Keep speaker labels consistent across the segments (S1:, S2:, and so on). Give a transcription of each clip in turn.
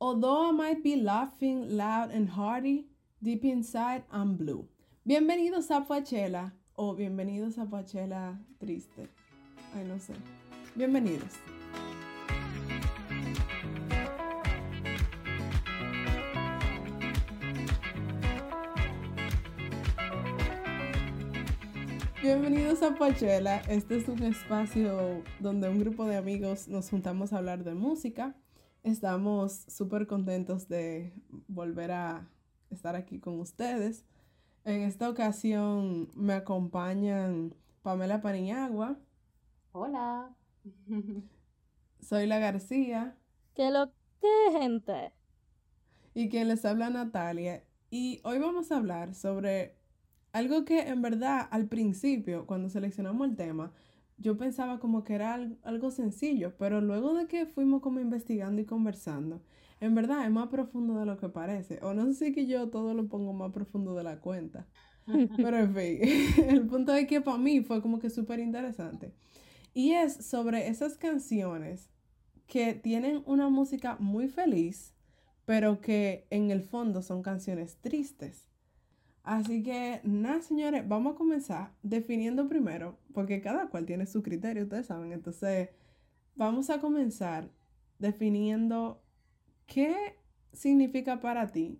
S1: Although I might be laughing loud and hearty, deep inside I'm blue. Bienvenidos a Pachela o bienvenidos a Pachela triste. Ay, no sé. Bienvenidos. Bienvenidos a Pachela. Este es un espacio donde un grupo de amigos nos juntamos a hablar de música. Estamos súper contentos de volver a estar aquí con ustedes. En esta ocasión me acompañan Pamela Paniagua.
S2: Hola.
S1: Soy la García.
S3: ¿Qué lo que, gente?
S1: Y quien les habla Natalia. Y hoy vamos a hablar sobre algo que en verdad al principio, cuando seleccionamos el tema, yo pensaba como que era algo sencillo, pero luego de que fuimos como investigando y conversando, en verdad es más profundo de lo que parece. O no sé si que yo todo lo pongo más profundo de la cuenta. Pero en fin, el punto es que para mí fue como que súper interesante. Y es sobre esas canciones que tienen una música muy feliz, pero que en el fondo son canciones tristes. Así que, nada, señores, vamos a comenzar definiendo primero, porque cada cual tiene su criterio, ustedes saben. Entonces, vamos a comenzar definiendo qué significa para ti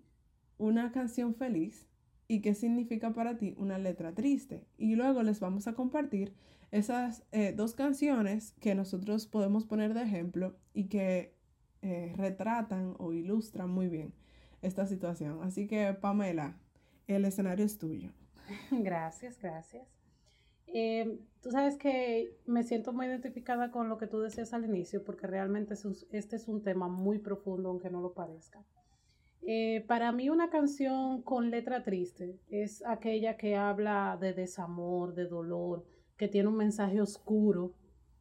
S1: una canción feliz y qué significa para ti una letra triste. Y luego les vamos a compartir esas eh, dos canciones que nosotros podemos poner de ejemplo y que eh, retratan o ilustran muy bien esta situación. Así que, Pamela, el escenario es tuyo.
S2: Gracias, gracias. Eh, tú sabes que me siento muy identificada con lo que tú decías al inicio, porque realmente este es un tema muy profundo, aunque no lo parezca. Eh, para mí una canción con letra triste es aquella que habla de desamor, de dolor, que tiene un mensaje oscuro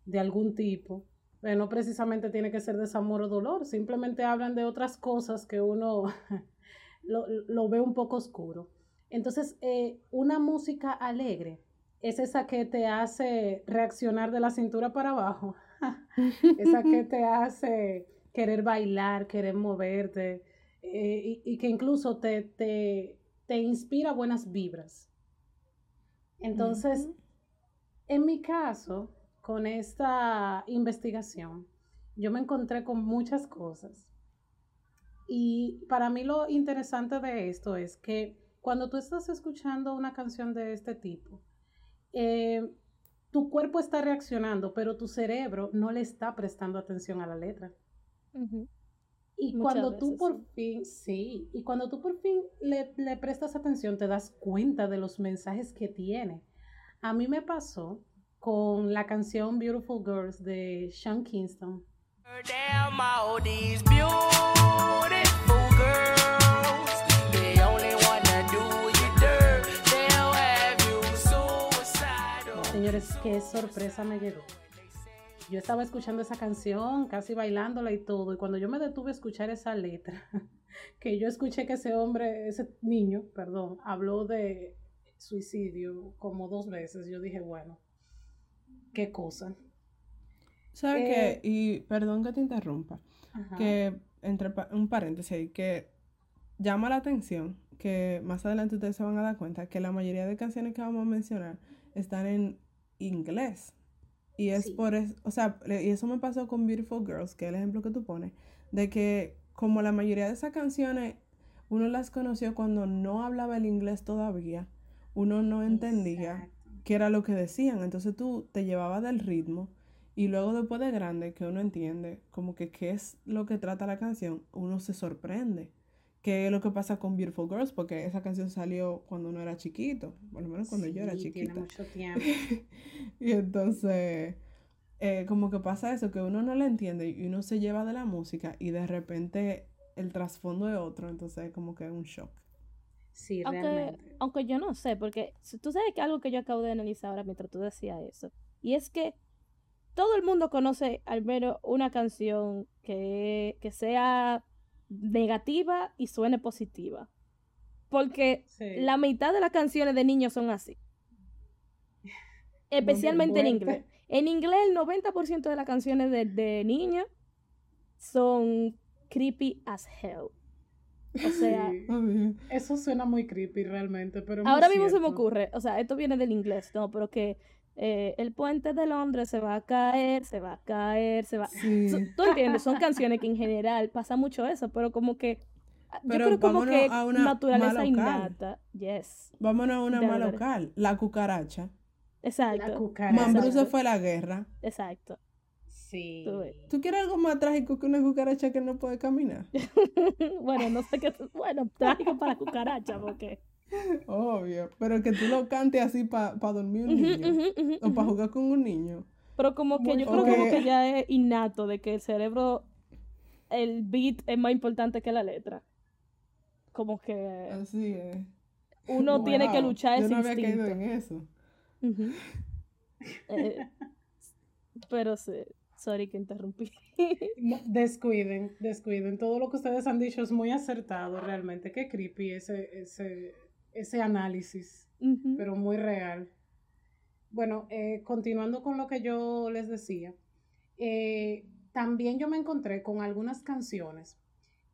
S2: de algún tipo. Pero no precisamente tiene que ser desamor o dolor, simplemente hablan de otras cosas que uno lo, lo ve un poco oscuro. Entonces, eh, una música alegre es esa que te hace reaccionar de la cintura para abajo, esa que te hace querer bailar, querer moverte eh, y, que incluso te, te, te, inspira buenas vibras. Entonces, en mi caso, con esta investigación, yo me encontré con muchas cosas. Y para mí lo interesante de esto es que cuando tú estás escuchando una canción de este tipo, eh, tu cuerpo está reaccionando, pero tu cerebro no le está prestando atención a la letra. Y cuando tú por fin, sí, y cuando tú por fin le, le, prestas atención, te das cuenta de los mensajes que tiene. A mí me pasó con la canción Beautiful Girls de Sean Kingston. Qué sorpresa me llegó. Yo estaba escuchando esa canción, casi bailándola y todo, y cuando yo me detuve a escuchar esa letra, que yo escuché que ese hombre, ese niño, perdón, habló de suicidio como dos veces, yo dije, bueno, qué cosa.
S1: ¿Sabes qué? Eh, y perdón que te interrumpa, que entre un paréntesis, que llama la atención, que más adelante ustedes se van a dar cuenta que la mayoría de canciones que vamos a mencionar están en inglés. Y es por eso, o sea, y eso me pasó con Beautiful Girls, que es el ejemplo que tú pones, de que como la mayoría de esas canciones uno las conoció cuando no hablaba el inglés todavía, uno no entendía qué era lo que decían, entonces tú te llevabas del ritmo y luego después de grande que uno entiende como que qué es lo que trata la canción, uno se sorprende que es lo que pasa con Beautiful Girls, porque esa canción salió cuando uno era chiquito, por lo menos cuando yo era chiquita.
S2: Tiene mucho tiempo.
S1: y entonces, eh, como que pasa eso, que uno no la entiende y uno se lleva de la música y de repente el trasfondo es otro, entonces es como que es un shock.
S2: Sí,
S3: aunque,
S2: realmente.
S3: Aunque yo no sé, porque tú sabes que algo que yo acabo de analizar ahora mientras tú decías eso, y es que todo el mundo conoce al menos una canción que, que sea negativa y suene positiva. Porque la mitad de las canciones de niños son así. Especialmente en inglés. En inglés, el 90% de las canciones de, de niños son creepy as hell. O sea.
S2: Eso suena muy creepy realmente, pero
S3: ahora mismo se me ocurre, o sea, esto viene del inglés, no, pero que eh, el puente de Londres se va a caer, se va a caer, se va...
S1: Sí.
S3: Tú entiendes, son canciones que en general pasa mucho eso, pero como que... ah, Yo
S1: Pero
S3: creo como
S1: vámonos
S3: que
S1: a una
S3: naturaleza innata. Yes,
S1: Vámonos a una más local. La cucaracha.
S2: La
S3: exacto,
S2: cucaracha.
S1: Mambrú se
S3: Exacto.
S1: fue a la guerra.
S3: exacto.
S2: Sí.
S3: Tú ves.
S1: ¿Tú quieres algo más trágico que una cucaracha que no puede caminar?
S3: bueno, no sé qué... Bueno, trágico para la cucaracha, porque...
S1: Obvio. Pero que tú lo cantes así para dormir un niño. O para jugar con un niño.
S3: Pero como que
S2: Muy
S3: yo creo como que ya es innato de que el cerebro, el beat es más importante que la letra. Como que
S1: Así es.
S3: uno tiene que luchar
S1: Yo
S3: ese
S1: no había caído en eso.
S3: Eh, pero sí, sorry que interrumpí.
S2: No, descuiden, descuiden. Todo lo que ustedes han dicho es muy acertado realmente. Qué creepy ese, ese, ese análisis, pero muy real. Bueno, eh, continuando con lo que yo les decía, eh, también yo me encontré con algunas canciones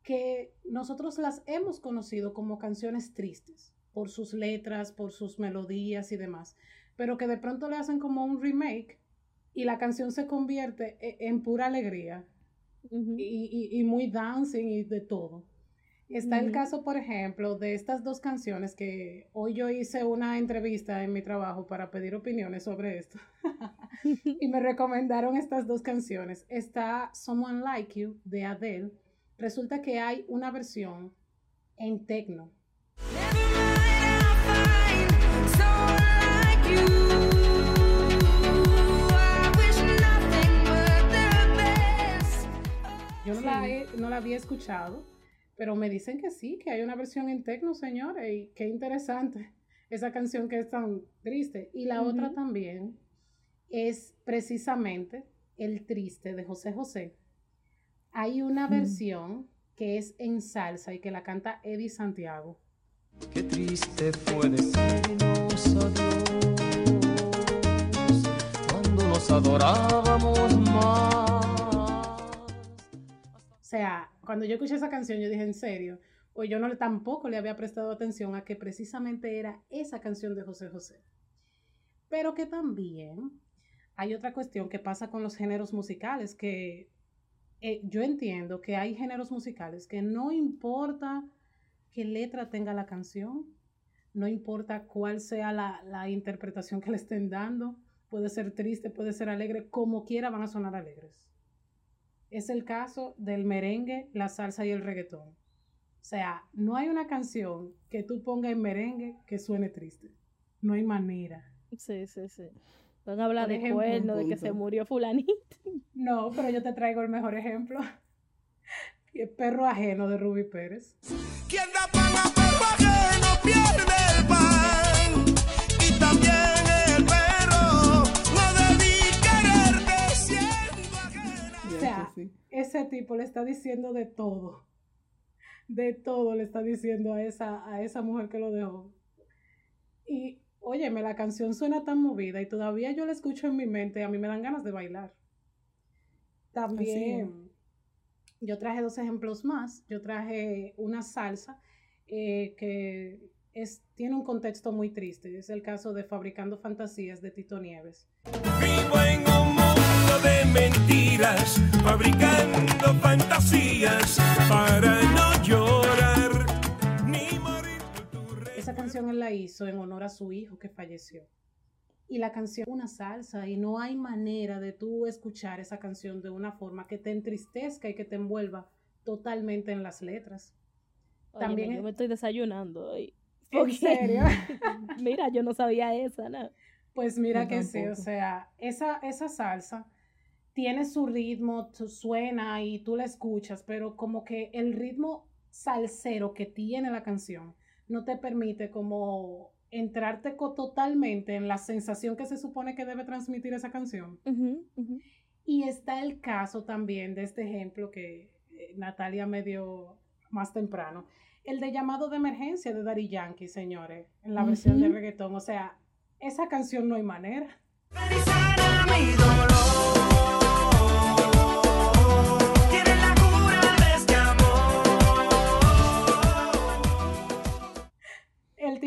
S2: que nosotros las hemos conocido como canciones tristes, por sus letras, por sus melodías y demás, pero que de pronto le hacen como un remake y la canción se convierte e- en pura alegría
S3: Ujú.
S2: y, y- y muy dancing y de todo. Está el caso, por ejemplo, de estas dos canciones que hoy yo hice una entrevista en mi trabajo para pedir opiniones sobre esto y me recomendaron estas dos canciones. Está Someone Like You de Adele. Resulta que hay una versión en techno. Yo no, la, he- no la había escuchado, pero me dicen que sí, que hay una versión en techno, señores, y qué interesante esa canción que es tan triste. Y la otra también es precisamente El Triste de José José. Hay una
S1: Mm.
S2: versión que es en salsa y que la canta Eddie Santiago.
S4: Qué triste fue decirnos adiós cuando nos adorábamos más.
S2: O sea, cuando yo escuché esa canción, yo dije, en serio, pues yo no tampoco le había prestado atención a que precisamente era esa canción de José José. Pero que también hay otra cuestión que pasa con los géneros musicales, que eh, yo entiendo que hay géneros musicales que no importa qué letra tenga la canción, no importa cuál sea la interpretación que le estén dando, puede ser triste, puede ser alegre, como quiera van a sonar alegres. Es el caso del merengue, la salsa y el reggaetón. O sea, no hay una canción que tú pongas en merengue que suene triste. No hay manera.
S3: Sí, sí, sí. Van a hablar de cuerno, de que se murió fulanito.
S2: No, pero yo te traigo el mejor ejemplo. El perro ajeno de Ruby Pérez.
S5: Quien da pan a perro ajeno pierde el pan.
S2: Ese tipo le está diciendo de todo. De todo le está diciendo a esa, a esa mujer que lo dejó. Y, óyeme, la canción suena tan movida y todavía yo la escucho en mi mente, a mí me dan ganas de bailar. También, yo traje dos ejemplos más. Yo traje una salsa eh, que es, tiene un contexto muy triste. Es el caso de Fabricando Fantasías de Tito Nieves.
S5: Vivo en de mentiras, fabricando fantasías para no llorar ni morir por tu
S2: Esa canción él la hizo en honor a su hijo que falleció. Y la canción es una salsa y no hay manera de tú escuchar esa canción de una forma que te entristezca y que te envuelva totalmente en las letras.
S3: Óyeme,
S2: También
S3: yo
S2: es-
S3: me estoy desayunando hoy.
S2: ¿En serio?
S3: Mira, yo no sabía esa, ¿no?
S2: Pues mira
S1: Yo
S2: que sí, o
S1: tampoco.
S2: sea, esa, esa salsa tiene su ritmo, tu- suena y tú la escuchas, pero como que el ritmo salsero que tiene la canción no te permite como entrarte co- totalmente en la sensación que se supone que debe transmitir esa canción. Y está el caso también de este ejemplo que eh, Natalia me dio más temprano, el de llamado de emergencia de Daddy Yankee, señores, en la versión de reggaetón. O sea, esa canción no hay manera.
S5: mi dolor.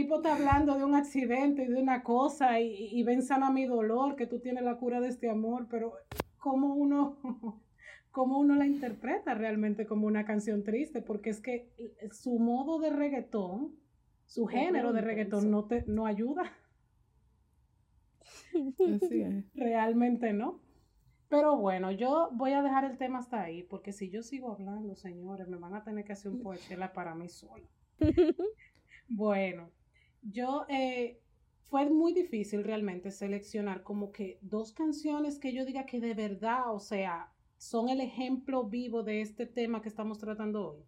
S2: Tipo está hablando de un accidente y de una cosa y, y ven sana mi dolor, que tú tienes la cura de este amor, pero ¿cómo uno, cómo uno la interpreta realmente como una canción triste? Porque es que su modo de reggaetón, su género de reggaetón no, te, no ayuda.
S1: Así es.
S2: Realmente no. Pero bueno, yo voy a dejar el tema hasta ahí, porque si yo sigo hablando, señores, me van a tener que hacer un poechela para mí sola. Bueno, yo eh, fue muy difícil realmente seleccionar como que dos canciones que yo diga que de verdad, o sea, son el ejemplo vivo de este tema que estamos tratando hoy.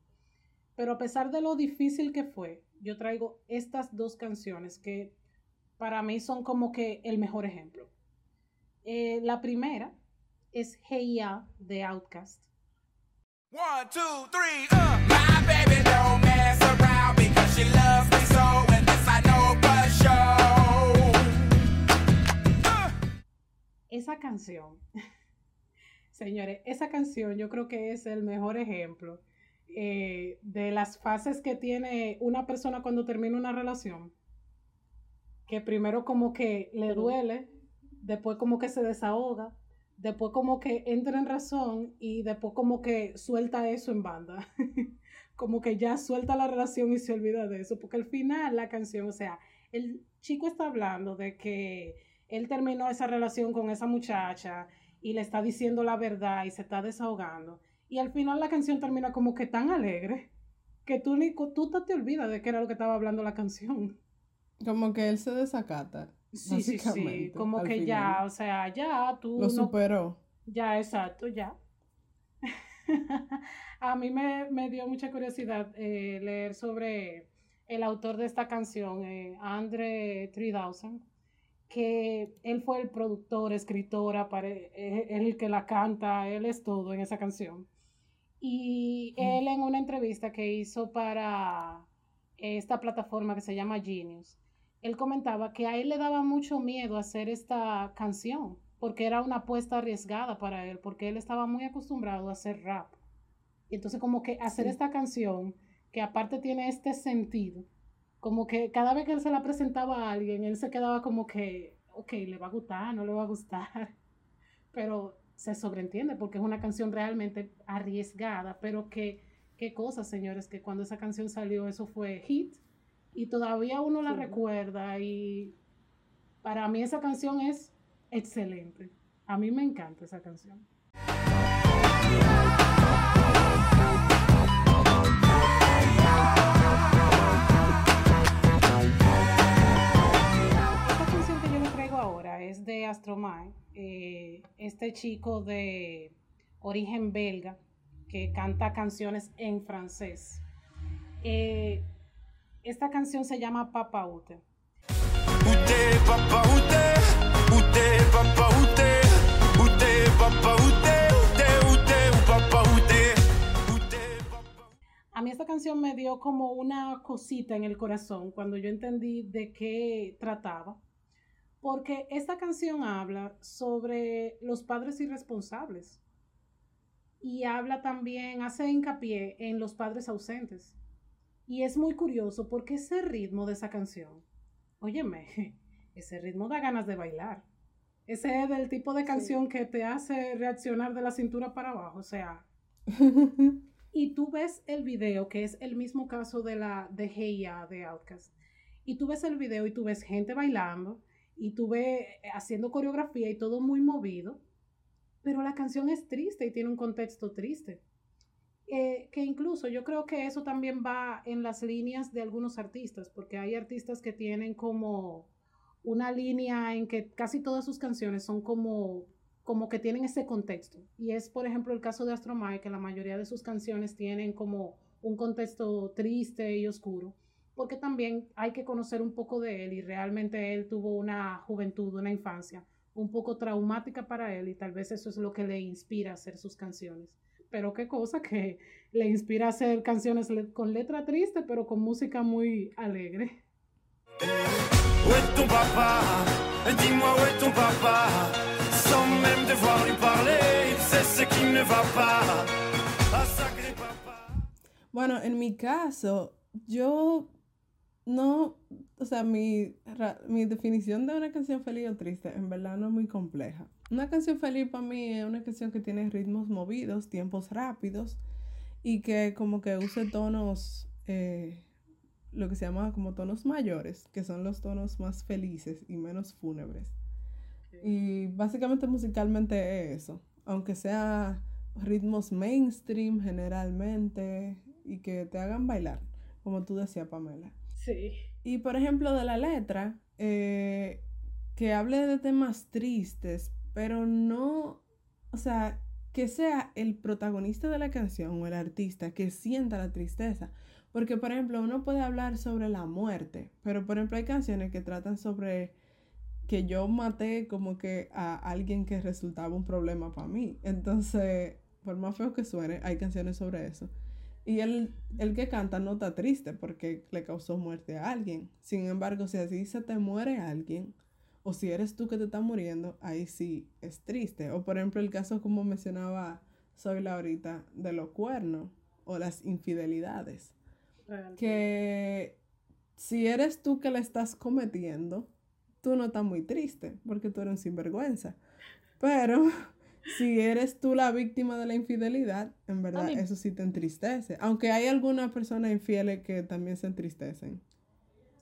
S2: Pero a pesar de lo difícil que fue, yo traigo estas dos canciones que para mí son como que el mejor ejemplo. Eh, la primera es Hey Ya de Outkast.
S5: One, two, three, uh. My baby don't mess around because she loves me
S2: Esa canción, señores, esa canción yo creo que es el mejor ejemplo eh, de las fases que tiene una persona cuando termina una relación. Que primero como que le duele, después como que se desahoga, después como que entra en razón y después como que suelta eso en banda. como que ya suelta la relación y se olvida de eso, porque al final la canción, o sea, el chico está hablando de que él terminó esa relación con esa muchacha y le está diciendo la verdad y se está desahogando. Y al final la canción termina como que tan alegre que tú, ni, tú te olvidas de qué era lo que estaba hablando la canción.
S1: Como que él se desacata.
S2: Sí, sí, sí, como que
S1: final.
S2: ya, o sea, ya tú
S1: Lo
S2: no
S1: superó.
S2: Ya, exacto, ya. A mí me, me dio mucha curiosidad eh, leer sobre el autor de esta canción, eh, Andre 3000, que él fue el productor, escritor, apare- eh, él el que la canta, él es todo en esa canción. Y él en una entrevista que hizo para esta plataforma que se llama Genius, él comentaba que a él le daba mucho miedo hacer esta canción, porque era una apuesta arriesgada para él, porque él estaba muy acostumbrado a hacer rap. Y entonces como que hacer
S1: Sí.
S2: esta canción, que aparte tiene este sentido, como que cada vez que él se la presentaba a alguien, él se quedaba como que, ok, le va a gustar, no le va a gustar, pero se sobreentiende porque es una canción realmente arriesgada, pero que, qué cosa, señores, que cuando esa canción salió eso fue hit y todavía uno la
S3: Sí.
S2: recuerda y para mí esa canción es excelente. A mí me encanta esa canción. Es de Astromae, eh, este chico de origen belga que canta canciones en francés. Eh, esta canción se llama Papa Ute.
S5: T'es, papa, Où t'es, papa, Où t'es, papa, où t'es, où papa, papa
S2: A mí esta canción me dio como una cosita en el corazón cuando yo entendí de qué trataba, porque esta canción habla sobre los padres irresponsables y habla también, hace hincapié en los padres ausentes. Y es muy curioso porque ese ritmo de esa canción, óyeme, ese ritmo da ganas de bailar. Ese es del tipo de canción que te hace reaccionar de la cintura para abajo, o sea, y tú ves el video, que es el mismo caso de la de Hey Ya de Outkast. Y tú ves el video y tú ves gente bailando y tú ves eh, haciendo coreografía y todo muy movido. Pero la canción es triste y tiene un contexto triste. Eh, que incluso yo creo que eso también va en las líneas de algunos artistas, porque hay artistas que tienen como una línea en que casi todas sus canciones son como como que tienen ese contexto. Y es, por ejemplo, el caso de Astromae, que la mayoría de sus canciones tienen como un contexto triste y oscuro, porque también hay que conocer un poco de él y realmente él tuvo una juventud, una infancia un poco traumática para él y tal vez eso es lo que le inspira a hacer sus canciones. Pero qué cosa que le inspira a hacer canciones le- con letra triste, pero con música muy alegre.
S1: Bueno, en mi caso, yo no, o sea, mi, ra- mi definición de una canción feliz o triste en verdad no es muy compleja. Una canción feliz para mí es una canción que tiene ritmos movidos, tiempos rápidos y que como que use tonos, eh, lo que se llama como tonos mayores, que son los tonos más felices y menos fúnebres. Y básicamente musicalmente es eso, aunque sea ritmos mainstream generalmente y que te hagan bailar, como tú decías, Pamela.
S2: Sí.
S1: Y por ejemplo, de la letra, eh, que hable de temas tristes, pero no, o sea, que sea el protagonista de la canción o el artista que sienta la tristeza. Porque, por ejemplo, uno puede hablar sobre la muerte, pero por ejemplo hay canciones que tratan sobre que yo maté como que a alguien que resultaba un problema para mí. Entonces, por más feo que suene, hay canciones sobre eso. Y el, el que canta no está triste porque le causó muerte a alguien. Sin embargo, si así se te muere alguien, o si eres tú que te estás muriendo, ahí sí es triste. O por ejemplo, el caso como mencionaba Soy la ahorita de los cuernos o las infidelidades. Que si eres tú que la estás cometiendo, tú no estás muy triste porque tú eres un sinvergüenza. Pero si eres tú la víctima de la infidelidad, en verdad
S3: mí-
S1: eso sí te entristece. Aunque hay algunas personas infieles que también se entristecen.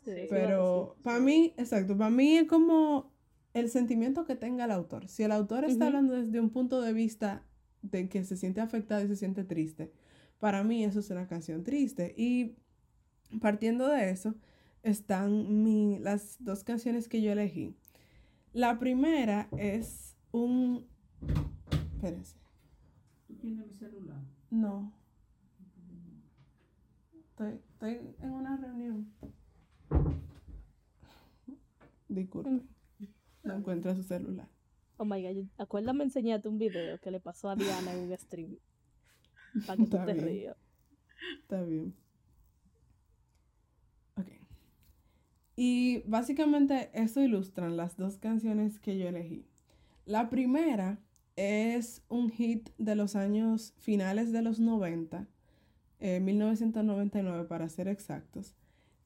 S3: Sí,
S2: Sí.
S3: sí.
S1: Pero para mí, exacto, para mí es como el sentimiento que tenga el autor. Si el autor está hablando desde un punto de vista de que se siente afectado y se siente triste, para mí eso es una canción triste. Y partiendo de eso, están mi, las dos canciones que yo elegí. La primera es un... Espérense.
S6: ¿Tú tienes mi celular?
S1: No. Estoy, estoy en una reunión. Disculpe. No encuentra su celular.
S3: Oh my god, acuérdame enseñarte un video que le pasó a Diana en un stream. Para que tú te
S1: bien.
S3: rías.
S1: Está bien. Ok. Y básicamente eso ilustran las dos canciones que yo elegí. La primera es un hit de los años finales de los 90, eh, 1999 para ser exactos,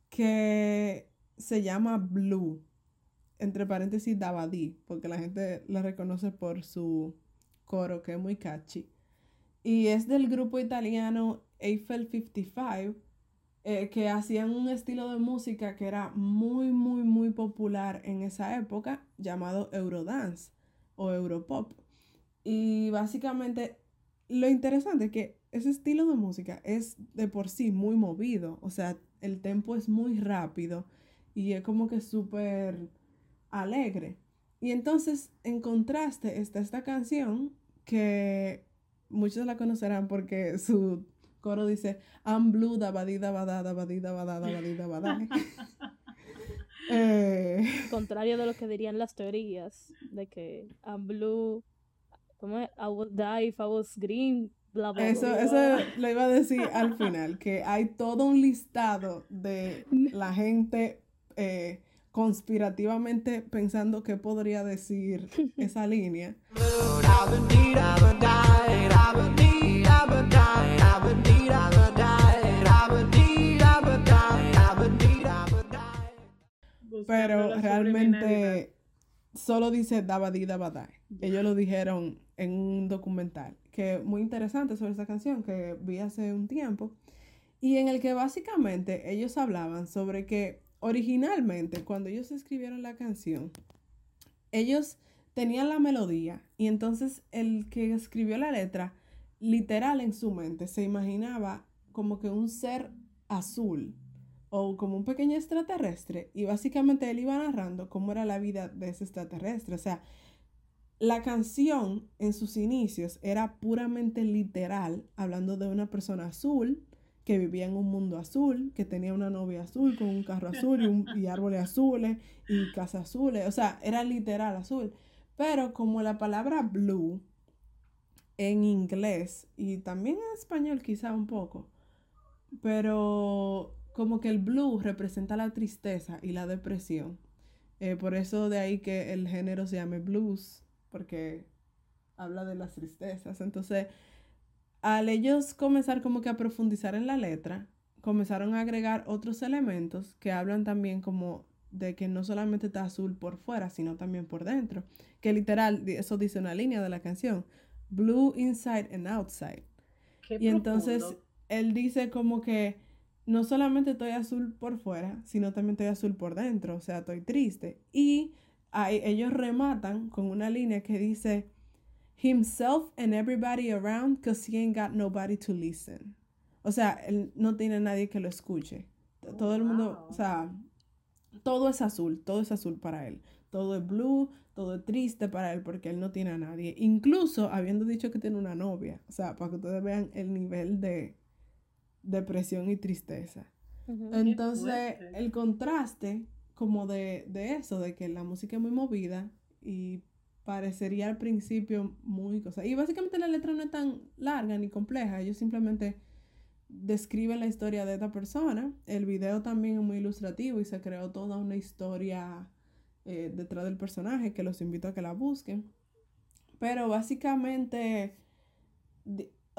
S1: que se llama Blue, entre paréntesis Dabadi, porque la gente la reconoce por su coro que es muy catchy. Y es del grupo italiano Eiffel 55, eh, que hacían un estilo de música que era muy, muy, muy popular en esa época, llamado Eurodance o Europop. Y básicamente lo interesante es que ese estilo de música es de por sí muy movido, o sea, el tempo es muy rápido y es como que súper alegre. Y entonces, en contraste, está esta canción que muchos la conocerán porque su coro dice I'm blue, dabadi, dabada, dabadi, dabada, dabadi, dabada. eh,
S3: Contrario de lo que dirían las teorías de que I'm blue. I would die if I was green, bla bla
S1: eso,
S3: bla.
S1: eso lo iba a decir al final, que hay todo un listado de la gente eh, conspirativamente pensando que podría decir esa línea. Pero realmente. Solo dice Dabadi Dabadai. Ellos lo dijeron en un documental que muy interesante sobre esa canción que vi hace un tiempo y en el que básicamente ellos hablaban sobre que originalmente cuando ellos escribieron la canción ellos tenían la melodía y entonces el que escribió la letra literal en su mente se imaginaba como que un ser azul o como un pequeño extraterrestre y básicamente él iba narrando cómo era la vida de ese extraterrestre. O sea, la canción en sus inicios era puramente literal, hablando de una persona azul que vivía en un mundo azul, que tenía una novia azul con un carro azul y, árboles azules y casas azules. O sea, era literal azul. Pero como la palabra blue en inglés y también en español quizá un poco, pero como que el blue representa la tristeza y la depresión. Eh, por eso de ahí que el género se llame blues, porque habla de las tristezas. Entonces, al ellos comenzar como que a profundizar en la letra, comenzaron a agregar otros elementos que hablan también como de que no solamente está azul por fuera, sino también por dentro. Que literal, eso dice una línea de la canción. Blue inside and outside.
S2: Qué
S1: Y entonces él dice como que no solamente estoy azul por fuera, sino también estoy azul por dentro, o sea, estoy triste. Y ahí ellos rematan con una línea que dice, himself and everybody around, cause he ain't got nobody to listen. O sea, él no tiene nadie que lo escuche.
S2: Oh,
S1: Todo el mundo,
S2: wow.
S1: o sea, todo es azul, todo es azul para él. Todo es blue, todo es triste para él porque él no tiene a nadie. Incluso habiendo dicho que tiene una novia. O sea, para que ustedes vean el nivel de depresión y tristeza. Entonces, el contraste como de, de eso, de que la música es muy movida y parecería al principio muy cosa. Y básicamente la letra no es tan larga ni compleja, ellos simplemente describen la historia de esta persona. El video también es muy ilustrativo y se creó toda una historia eh, detrás del personaje que los invito a que la busquen. Pero básicamente,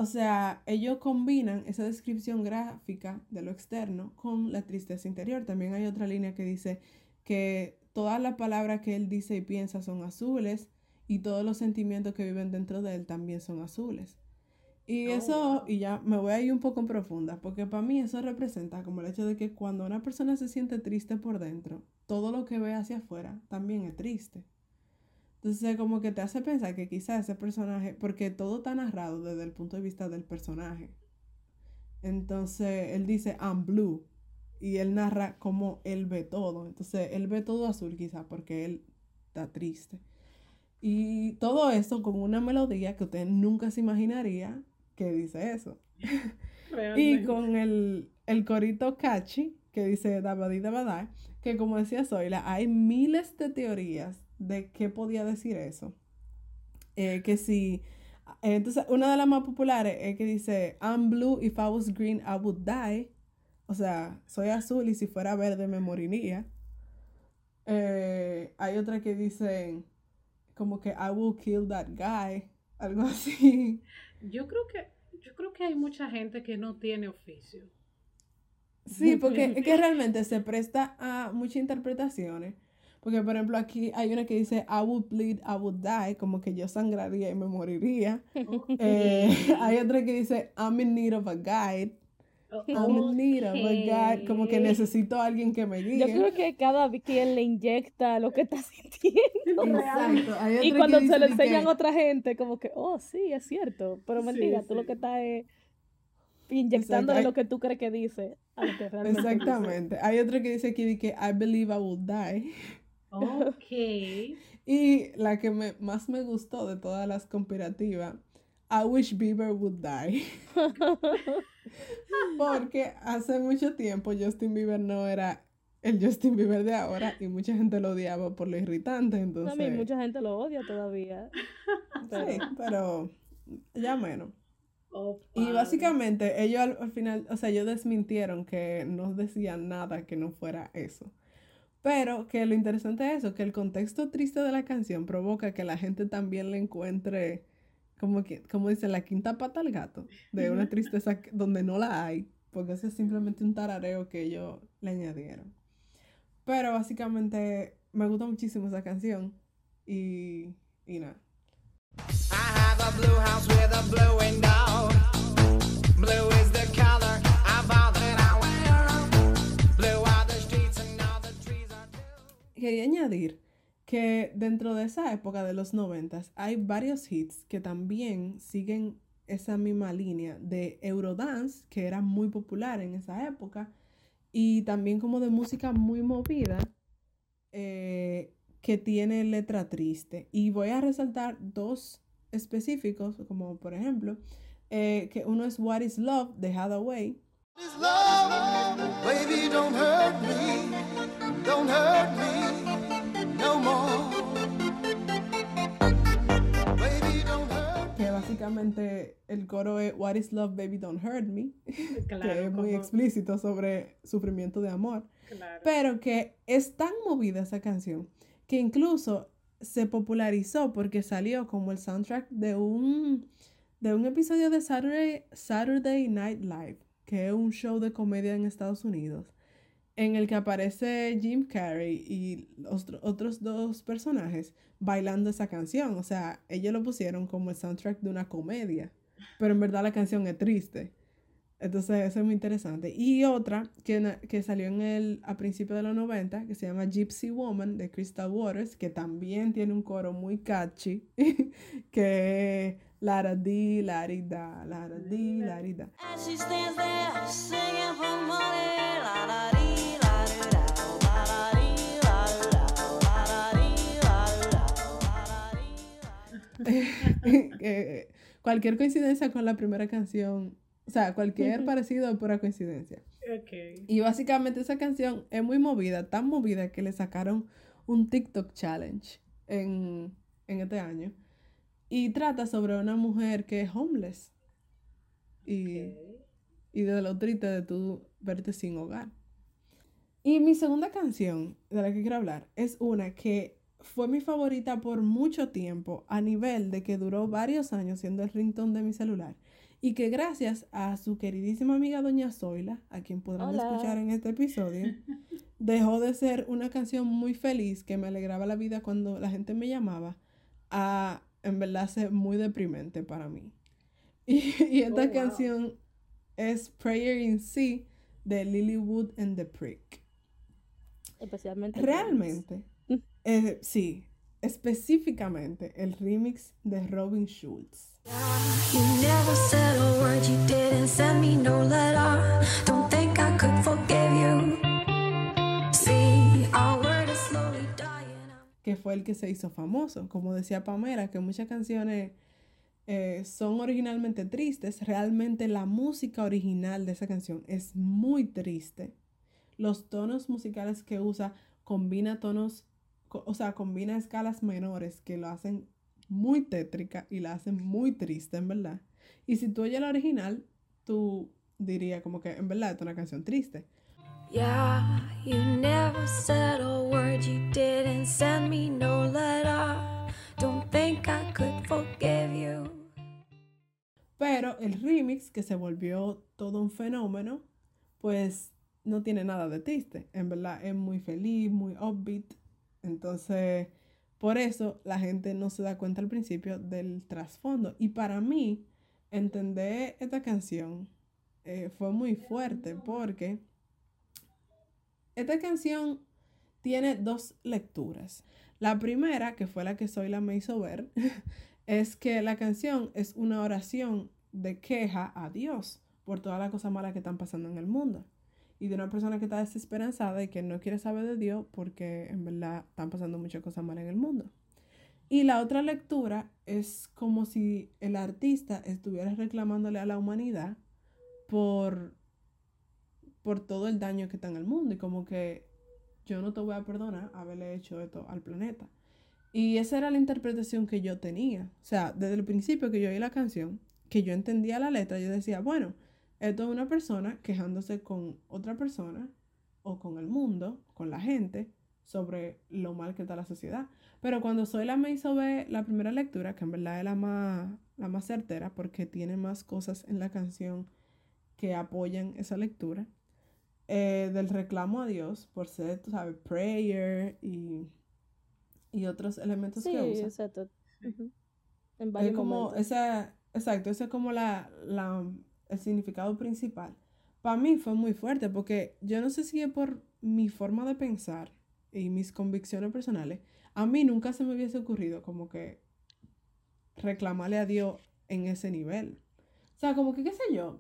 S1: o sea, ellos combinan esa descripción gráfica de lo externo con la tristeza interior. También hay otra línea que dice que todas las palabras que él dice y piensa son azules y todos los sentimientos que viven dentro de él también son azules. Y
S2: Oh,
S1: eso, y ya me voy a ir un poco en profunda, porque para mí eso representa como el hecho de que cuando una persona se siente triste por dentro, todo lo que ve hacia afuera también es triste. Entonces, como que te hace pensar que quizás ese personaje, porque todo está narrado desde el punto de vista del personaje. Entonces, él dice, I'm blue. Y él narra cómo él ve todo. Entonces, él ve todo azul quizás porque él está triste. Y todo eso con una melodía que usted nunca se imaginaría que dice eso. Y con el, el corito catchy que dice Dabadi que como decía Zoila, hay miles de teorías de qué podía decir eso. Eh, que si, entonces una de las más populares es que dice, I'm blue, if I was green, I would die. O sea, soy azul y si fuera verde me moriría. Eh, hay otra que dice, como que I will kill that guy, algo así.
S2: Yo creo que yo creo que hay mucha gente que no tiene oficio.
S1: Sí, porque es que realmente se presta a muchas interpretaciones. Porque, por ejemplo, aquí hay una que dice, I would bleed, I would die, como que yo sangraría y me moriría. Eh, hay otra que dice, I'm in need of a guide. I'm in need of a guide, como que necesito a alguien que me guíe.
S3: Yo creo que cada quien le inyecta lo que está sintiendo.
S1: Exacto. Hay otra
S3: Y
S1: que
S3: cuando se lo enseñan
S1: que-
S3: a otra gente, como que, oh, sí, es cierto. Pero
S2: Sí,
S3: mentira, tú lo
S2: sí.
S3: que estás es inyectándole lo que tú crees que dice a lo que realmente dice.
S1: Exactamente. Hay otra que dice aquí que I believe I will die.
S2: Ok.
S1: Y la que me, más me gustó de todas las conspirativas, I wish Bieber would die. Porque hace mucho tiempo Justin Bieber no era el Justin Bieber de ahora y mucha gente lo odiaba por lo irritante. Entonces,
S3: A mí mucha gente lo odia todavía. Pero,
S1: sí, pero ya menos.
S2: Oh,
S1: Y básicamente ellos al, al final, o sea, ellos desmintieron que no decían nada que no fuera eso. Pero que lo interesante es eso, que el contexto triste de la canción provoca que la gente también le encuentre, como, que, como dicen, la quinta pata al gato, de una tristeza que- donde no la hay, porque eso es simplemente un tarareo que ellos le añadieron. Pero básicamente me gusta muchísimo esa canción y, y nada.
S5: I have a blue house with a blue window. Blue
S1: Quería añadir que dentro de esa época de los noventas hay varios hits que también siguen esa misma línea de Eurodance, que era muy popular en esa época, y también como de música muy movida, eh, que tiene letra triste. Y voy a resaltar dos específicos, como por ejemplo, eh, que uno es What is Love de Hathaway,
S5: This love, baby, don't hurt me. Don't hurt me no more. Baby, don't hurt
S1: que básicamente el coro es What is Love, Baby, Don't Hurt Me.
S2: Claro,
S1: que es muy
S2: como-
S1: explícito sobre sufrimiento de amor,
S2: claro.
S1: pero que es tan movida esa canción que incluso se popularizó porque salió como el soundtrack de un, de un episodio de Saturday, Saturday Night Live. Que es un show de comedia en Estados Unidos, en el que aparece Jim Carrey y otros dos personajes bailando esa canción. O sea, ellos lo pusieron como el soundtrack de una comedia, pero en verdad la canción es triste. Entonces, eso es muy interesante. Y otra que, que salió en el, a principios de los 90, que se llama Gypsy Woman de Crystal Waters, que también tiene un coro muy catchy, que la di, la di da, la di, la di da.
S7: La
S1: Eh, cualquier coincidencia con la primera canción, o sea, cualquier parecido es pura coincidencia.
S2: Ok.
S1: Y básicamente esa canción es muy movida, tan movida que le sacaron un TikTok challenge en, en este año. Y trata sobre una mujer que es homeless. Y, y de lo triste de tú verte sin hogar. Y mi segunda canción de la que quiero hablar es una que fue mi favorita por mucho tiempo, a nivel de que duró varios años siendo el ringtone de mi celular. Y que gracias a su queridísima amiga Doña Zoila, a quien podrán
S3: Hola.
S1: escuchar en este episodio, dejó de ser una canción muy feliz que me alegraba la vida cuando la gente me llamaba, a en verdad ser muy deprimente para mí. Y, y esta
S2: Oh, wow.
S1: canción es Prayer in C de Lilywood and the Prick.
S3: Especialmente.
S1: Realmente, eh, sí, específicamente el remix de Robin Schulz.
S7: You never said a word, you didn't send me no letter. Don't think I could forgive
S1: que fue el que se hizo famoso. Como decía Pamela, que muchas canciones eh, son originalmente tristes, realmente la música original de esa canción es muy triste. Los tonos musicales que usa combina tonos, o sea, combina escalas menores que lo hacen muy tétrica y la hacen muy triste, en verdad. Y si tú oyes la original, tú dirías como que en verdad es una canción triste.
S7: Yeah, you never said a word, you didn't send me no letter. Don't think I could forgive you.
S1: Pero el remix, que se volvió todo un fenómeno, pues no tiene nada de triste. En verdad es muy feliz, muy upbeat. Entonces, por eso la gente no se da cuenta al principio del trasfondo. Y para mí, entender esta canción eh, fue muy fuerte porque esta canción tiene dos lecturas. La primera, que fue la que Zoila me hizo ver, es que la canción es una oración de queja a Dios por todas las cosas malas que están pasando en el mundo. Y de una persona que está desesperanzada y que no quiere saber de Dios porque en verdad están pasando muchas cosas malas en el mundo. Y la otra lectura es como si el artista estuviera reclamándole a la humanidad por, por todo el daño que está en el mundo y como que yo no te voy a perdonar haberle hecho esto al planeta. Y esa era la interpretación que yo tenía. O sea, desde el principio que yo oí la canción, que yo entendía la letra, yo decía, bueno, esto es una persona quejándose con otra persona o con el mundo, con la gente, sobre lo mal que está la sociedad. Pero cuando Zoila me hizo ver la primera lectura, que en verdad es la más, la más certera, porque tiene más cosas en la canción que apoyan esa lectura, eh, del reclamo a Dios por ser, tú sabes, prayer y, y otros elementos
S3: Sí,
S1: que usa.
S3: exacto. En
S1: Es como esa, exacto, ese es como la, la, el significado principal. Para mí fue muy fuerte porque yo no sé si es por mi forma de pensar y mis convicciones personales. A mí nunca se me hubiese ocurrido como que reclamarle a Dios en ese nivel. O sea, como que, qué sé yo,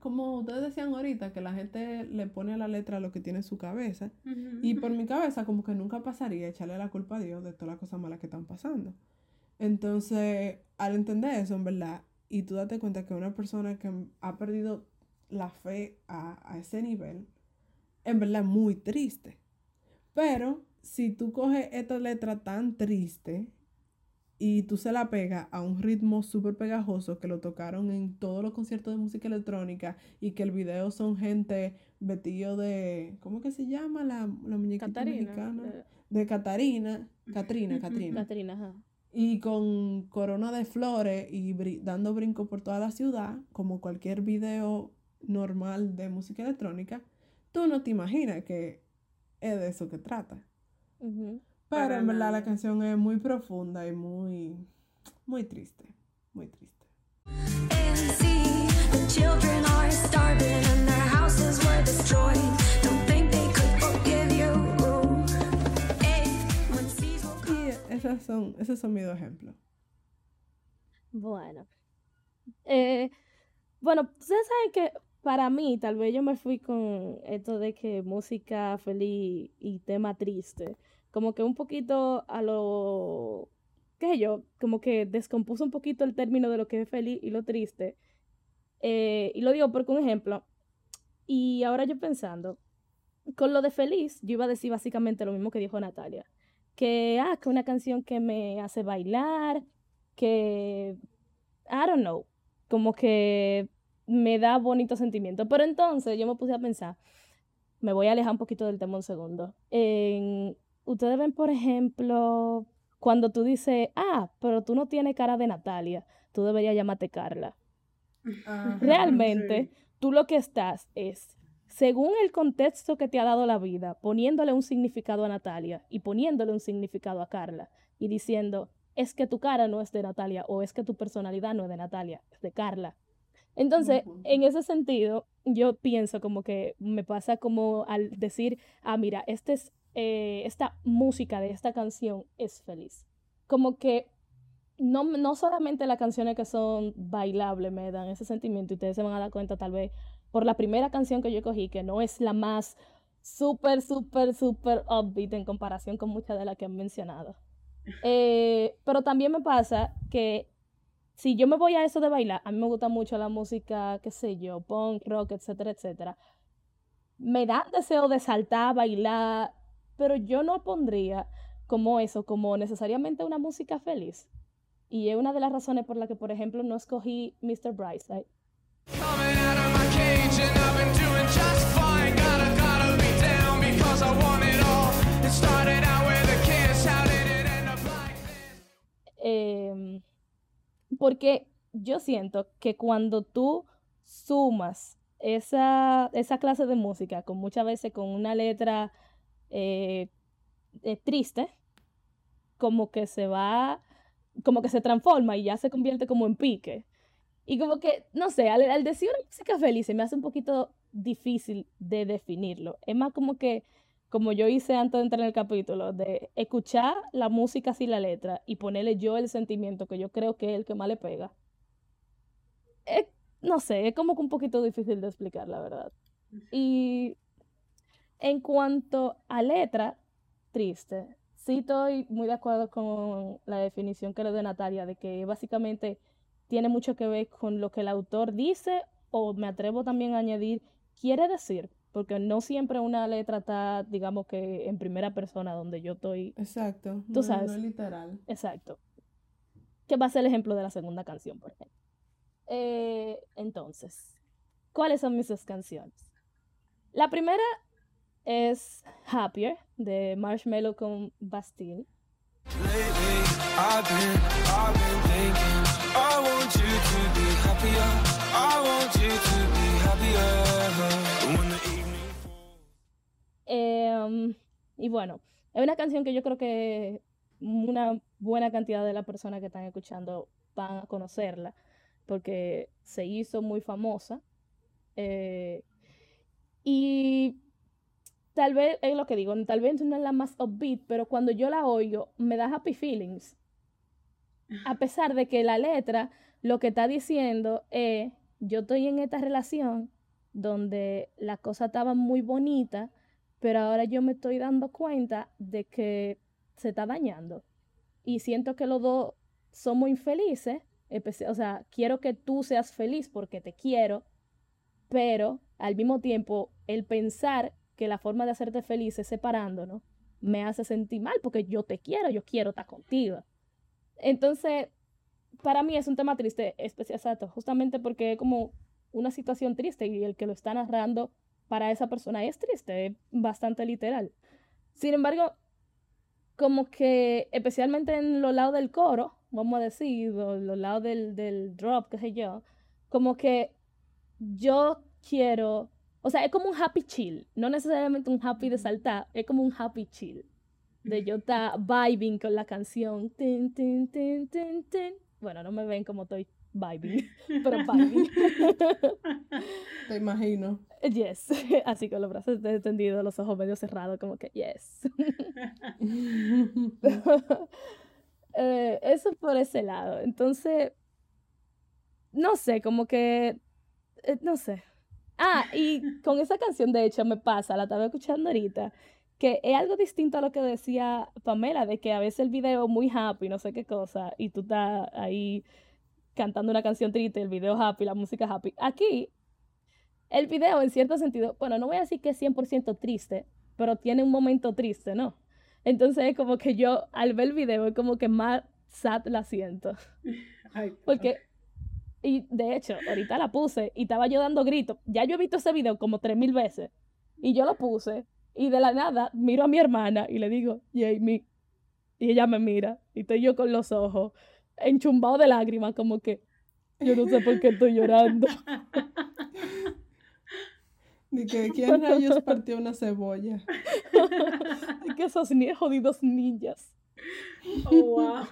S1: como ustedes decían ahorita, que la gente le pone a la letra lo que tiene en su cabeza. Y por mi cabeza, como que nunca pasaría echarle la culpa a Dios de todas las cosas malas que están pasando. Entonces, al entender eso, en verdad, y tú date cuenta que una persona que ha perdido la fe a, a ese nivel, en verdad es muy triste. Pero si tú coges esta letra tan triste y tú se la pegas a un ritmo súper pegajoso que lo tocaron en todos los conciertos de música electrónica y que el video son gente vestido de, ¿cómo que se llama la, la muñequita
S3: Catarina.
S1: mexicana? De Catarina, Catrina, Catrina.
S3: Catrina, ajá.
S1: Y con corona de flores y dando brinco por toda la ciudad, como cualquier video normal de música electrónica, tú no te imaginas que es de eso que trata.
S3: Ujú.
S1: Pero
S2: Para
S1: en verdad la canción es muy profunda y muy, muy triste, muy triste. Y esas son, esos son mis dos ejemplos.
S3: Bueno. Eh, bueno, ustedes saben que para mí, tal vez yo me fui con esto de que música feliz y tema triste, como que un poquito a lo, qué sé yo, como que descompuso un poquito el término de lo que es feliz y lo triste. Eh, y lo digo porque un ejemplo, y ahora yo pensando, con lo de feliz, yo iba a decir básicamente lo mismo que dijo Natalia, que, ah, que una canción que me hace bailar, que, I don't know, como que me da bonito sentimiento. Pero entonces yo me puse a pensar, me voy a alejar un poquito del tema un segundo. En- ustedes ven, por ejemplo, cuando tú dices, ah, pero tú no tienes cara de Natalia, tú deberías llamarte Carla. Realmente, tú lo que estás es, según el contexto que te ha dado la vida, poniéndole un significado a Natalia y poniéndole un significado a Carla y diciendo, es que tu cara no es de Natalia o es que tu personalidad no es de Natalia, es de Carla. Entonces, en ese sentido, yo pienso como que me pasa como al decir, ah, mira, este es, eh, esta música de esta canción es feliz. Como que no, no solamente las canciones que son bailables me dan ese sentimiento, y ustedes se van a dar cuenta tal vez por la primera canción que yo cogí, que no es la más súper, súper, súper upbeat en comparación con muchas de las que han mencionado. Eh, pero también me pasa que si yo me voy a eso de bailar, a mí me gusta mucho la música, qué sé yo, punk, rock, etcétera, etcétera. Me da deseo de saltar, bailar, pero yo no pondría como eso, como necesariamente una música feliz. Y es una de las razones por la que, por ejemplo, no escogí Mr. Brightside. Em, porque yo siento que cuando tú sumas esa, esa clase de música, con muchas veces con una letra eh, eh, triste, como que se va, como que se transforma y ya se convierte como en pique. Y como que, no sé, al, al decir una música feliz se me hace un poquito difícil de definirlo. Es más como que, como yo hice antes de entrar en el capítulo, de escuchar la música sin la letra y ponerle yo el sentimiento que yo creo que es el que más le pega. Es- no sé, es como que un poquito difícil de explicar, la verdad. Y en cuanto a letra, triste, sí estoy muy de acuerdo con la definición que le dio Natalia, de que básicamente tiene mucho que ver con lo que el autor dice, o me atrevo también a añadir, quiere decir, porque no siempre una letra está, digamos que en primera persona, donde yo estoy
S1: Exacto.
S3: Tú
S1: no-
S3: sabes.
S1: No literal.
S3: Exacto. Que va a ser el ejemplo de la segunda canción, por ejemplo. Eh, entonces, ¿cuáles son mis dos canciones? La primera es Happier, de Marshmello con Bastille. Em, y bueno, es una canción que yo creo que una buena cantidad de las personas que están escuchando van a conocerla, porque se hizo muy famosa. eh, y tal vez, es lo que digo, tal vez no es la más upbeat, pero cuando yo la oigo, me da happy feelings. A pesar de que la letra lo que está diciendo es, yo estoy en esta relación donde las cosas estaban muy bonitas, pero ahora yo me estoy dando cuenta de que se está dañando. Y siento que los dos somos infelices. O sea, quiero que tú seas feliz porque te quiero, pero al mismo tiempo el pensar que la forma de hacerte feliz es separándonos me hace sentir mal porque yo te quiero, yo quiero estar contigo. Entonces, para mí es un tema triste, exacto, justamente porque es como una situación triste y el que lo está narrando para esa persona es triste, es bastante literal. Sin embargo, como que especialmente en los lados del coro, vamos a decir, los lados del, del drop, qué sé yo, como que yo quiero, o sea, es como un happy chill, no necesariamente un happy de saltar, es como un happy chill. De yo estar vibing con la canción. Tin, tin, tin, tin, tin. Bueno, no me ven como estoy vibing, pero vibing.
S1: Te imagino.
S3: yes. Así con los brazos extendidos, los ojos medio cerrados, como que yes. Eh, eso por ese lado. Entonces, no sé, como que, eh, no sé. Ah, y con esa canción, de hecho, me pasa, la estaba escuchando ahorita, que es algo distinto a lo que decía Pamela, de que a veces el video es muy happy, no sé qué cosa, y tú estás ahí cantando una canción triste, el video happy, la música happy. Aquí, el video, en cierto sentido, bueno, no voy a decir que es 100% triste, pero tiene un momento triste, ¿no? Entonces es como que yo al ver el video es como que más sad la siento.
S2: Ay,
S3: Porque, y de hecho, ahorita la puse y estaba yo dando gritos. Ya yo he visto ese video como tres mil veces. Y yo lo puse y de la nada miro a mi hermana y le digo, Jamie. Y ella me mira y estoy yo con los ojos enchumbado de lágrimas como que yo no sé por qué estoy llorando.
S1: Ni que quién rayos partió una cebolla.
S3: y que esos ni jodidos ninjas.
S2: Oh, wow.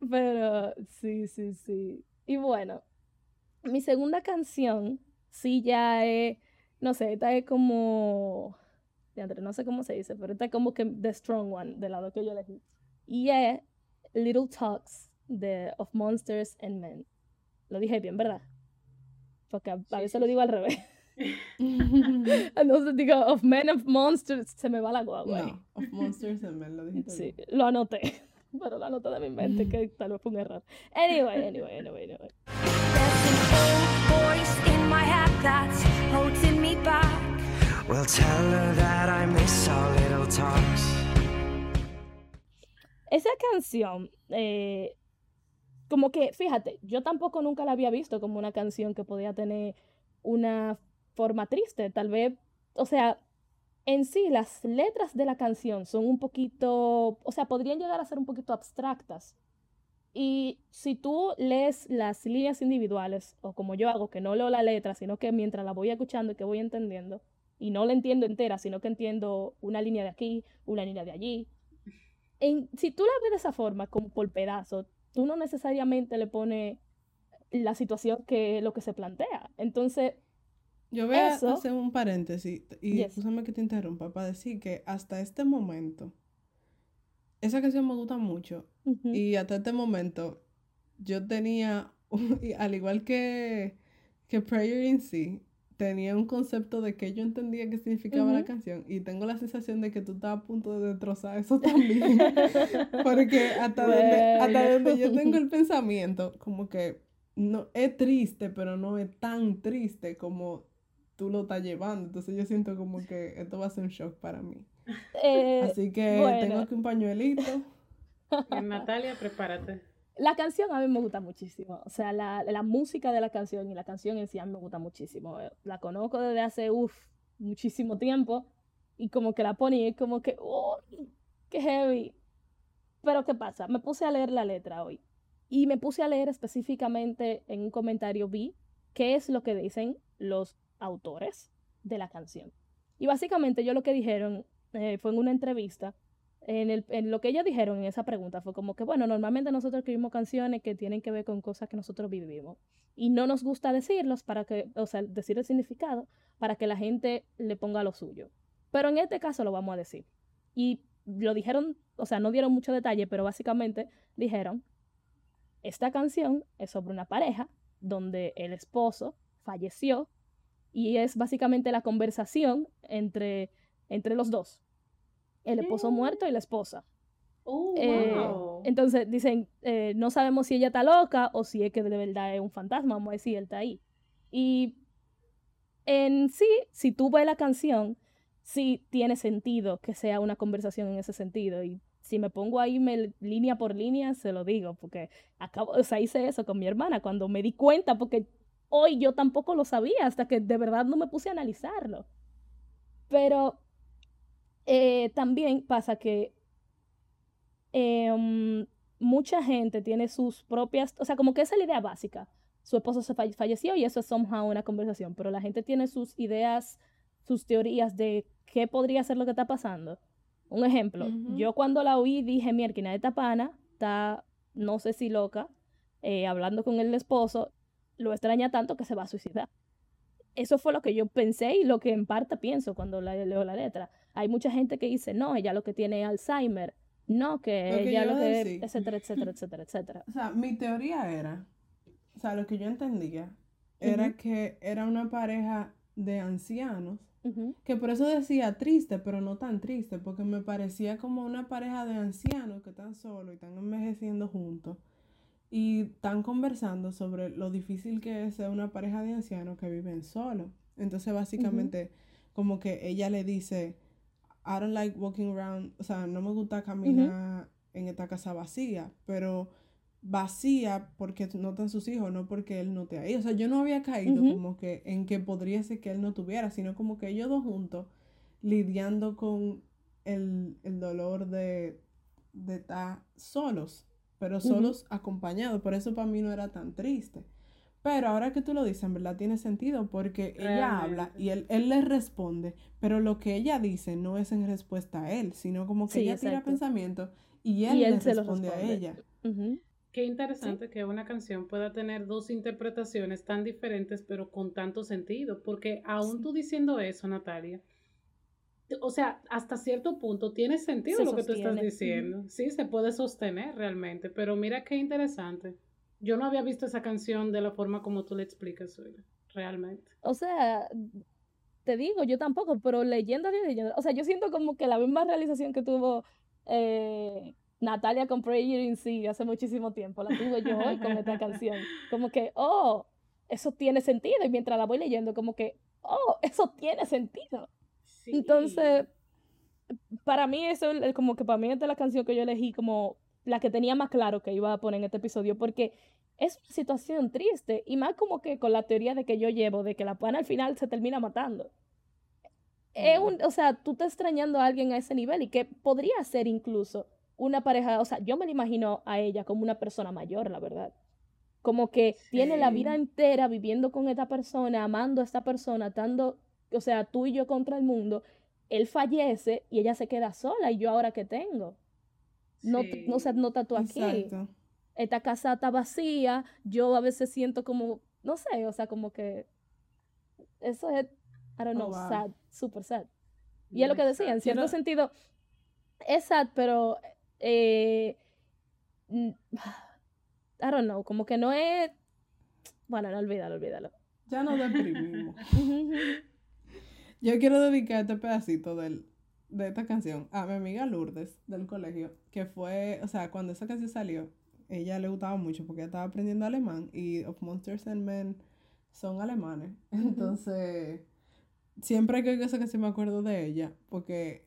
S3: Pero sí, sí, sí. Y bueno, mi segunda canción sí ya es, no sé, esta es como, no sé cómo se dice, pero esta es como que the strong one del lado que yo elegí. Y es Little Talks de Of Monsters and Men. Lo dije bien, ¿verdad? Porque a, a veces
S2: sí,
S3: lo digo al revés. Entonces digo Of Men of Monsters, se me va la guagua.
S1: No, of Monsters and Men, lo dijiste
S3: Sí,
S1: bien.
S3: lo anoté. Pero lo anoté de mi mente, que tal vez fue un error. Anyway, anyway, anyway, anyway. Esa canción, eh, como que, fíjate, yo tampoco nunca la había visto como una canción que podía tener una forma triste. Tal vez, o sea, en sí las letras de la canción son un poquito, o sea, podrían llegar a ser un poquito abstractas. Y si tú lees las líneas individuales, o como yo hago, que no leo la letra, sino que mientras la voy escuchando y que voy entendiendo, y no la entiendo entera, sino que entiendo una línea de aquí, una línea de allí. Si tú la ves de esa forma, como por pedazos, tú no necesariamente le pones la situación que lo que se plantea. Entonces,
S1: Yo voy a hacer un paréntesis y
S3: Yes.
S1: escúchame que te interrumpa para decir que hasta este momento esa canción me gusta mucho y hasta este momento yo tenía, y al igual que, que Prayer in sí, tenía un concepto de que yo entendía qué significaba la canción y tengo la sensación de que tú estás a punto de destrozar eso también. Porque hasta, donde, hasta donde yo tengo el pensamiento, como que no es triste, pero no es tan triste como tú lo estás llevando. Entonces yo siento como que esto va a ser un shock para mí.
S3: eh,
S1: Así que
S3: bueno.
S1: tengo aquí un pañuelito.
S2: Bien, Natalia, prepárate.
S3: La canción a mí me gusta muchísimo. O sea, la, la música de la canción y la canción en sí a mí me gusta muchísimo. Eh, La conozco desde hace, uff, muchísimo tiempo. Y como que la pone y es como que, ¡uy! ¡Qué heavy! Pero ¿qué pasa? Me puse a leer la letra hoy. Y me puse a leer específicamente en un comentario, vi qué es lo que dicen los autores de la canción. Y básicamente yo lo que dijeron eh, fue en una entrevista en, el, en lo que ellos dijeron en esa pregunta fue como que, bueno, normalmente nosotros escribimos canciones que tienen que ver con cosas que nosotros vivimos y no nos gusta decirlos para que, o sea, decir el significado para que la gente le ponga lo suyo. Pero en este caso lo vamos a decir. Y lo dijeron, o sea, no dieron mucho detalle, pero básicamente dijeron, esta canción es sobre una pareja donde el esposo falleció y es básicamente la conversación entre, entre los dos. El esposo muerto y la esposa.
S2: Oh,
S3: Eh,
S2: wow.
S3: Entonces dicen, eh, no sabemos si ella está loca o si es que de verdad es un fantasma, vamos a decir, él está ahí. Y en sí, si tú ves la canción, sí tiene sentido que sea una conversación en ese sentido. Y si me pongo ahí me, línea por línea, se lo digo, porque acabo, o sea, hice eso con mi hermana cuando me di cuenta, porque hoy yo tampoco lo sabía hasta que de verdad no me puse a analizarlo. Pero eh, también pasa que em, mucha gente tiene sus propias, o sea, como que esa es la idea básica. su esposo se falle- falleció y eso es somehow una conversación, pero la gente tiene sus ideas, sus teorías de qué podría ser lo que está pasando. Un ejemplo, yo cuando la oí dije, mierda, esta pana está, no sé si loca, eh, hablando con el esposo, lo extraña tanto que se va a suicidar. Eso fue lo que yo pensé y lo que en parte pienso cuando la- leo la letra. Hay mucha gente que dice, no, ella lo que tiene es Alzheimer, no, que
S1: Lo que
S3: ella lo que, etcétera, etcétera, etcétera, etcétera.
S1: O sea, mi teoría era, o sea, lo que yo entendía era
S3: Ujú.
S1: que era una pareja de ancianos,
S3: Ujú.
S1: que por eso decía triste, pero no tan triste, porque me parecía como una pareja de ancianos que están solos y están envejeciendo juntos y están conversando sobre lo difícil que es ser una pareja de ancianos que viven solos. Entonces, básicamente, como que ella le dice, I don't like walking around, o sea, no me gusta caminar en esta casa vacía, pero vacía porque no están sus hijos, no porque él no esté ahí. O sea, yo no había caído como que en que podría ser que él no tuviera, sino como que ellos dos juntos lidiando con el, el dolor de, de estar solos, pero solos acompañados. Por eso para mí no era tan triste. Pero ahora que tú lo dices, en verdad tiene sentido porque ella habla y él, él le responde, pero lo que ella dice no es en respuesta a él, sino como que
S3: Sí,
S1: ella tira
S3: exacto.
S1: pensamientos y él,
S3: Y él
S1: le
S3: se
S1: responde, a ella.
S2: Qué interesante que una canción pueda tener dos interpretaciones tan diferentes, pero con tanto sentido, porque aún tú diciendo eso, Natalia, o sea, hasta cierto punto tiene sentido
S3: Se
S2: lo que tú estás diciendo. Sí, se puede sostener realmente, pero mira qué interesante. Yo no había visto esa canción de la forma como tú le explicas, realmente.
S3: O sea, te digo, yo tampoco, pero leyendo y leyendo, o sea, yo siento como que la misma realización que tuvo eh, Natalia con Prayer in Sea hace muchísimo tiempo, la tuve yo hoy con esta canción. Como que, oh, eso tiene sentido. Y mientras la voy leyendo, como que, oh, eso tiene sentido.
S2: Sí.
S3: Entonces, para mí eso es como que para mí esta es la canción que yo elegí como la que tenía más claro que iba a poner en este episodio porque es una situación triste y más como que con la teoría de que yo llevo de que la pana al final se termina matando. Es un, o sea, tú estás extrañando a alguien a ese nivel y que podría ser incluso una pareja, o sea, yo me la imagino a ella como una persona mayor, la verdad. Como que tiene la vida entera viviendo con esta persona, amando a esta persona, estando, o sea, tú y yo contra el mundo. Él fallece y ella se queda sola y yo ahora qué tengo. No,
S2: Sí.
S3: no, o sea, no está tú aquí.
S1: Exacto.
S3: Esta casa está vacía, yo a veces siento como, no sé, o sea, como que eso es, I don't
S1: Oh,
S3: know,
S1: wow.
S3: sad, super sad. Y es lo que decía, en cierto
S1: Quiero-
S3: sentido, es sad, pero, eh, I don't know, como que no es, bueno, no, olvídalo, olvídalo.
S1: Ya nos deprimimos. Yo quiero dedicar este pedacito del, de esta canción a mi amiga Lourdes del colegio, que fue, o sea, cuando esa canción salió, ella le gustaba mucho porque ella estaba aprendiendo alemán y Of Monsters and Men son alemanes. Entonces, siempre que oigo esa canción me acuerdo de ella, porque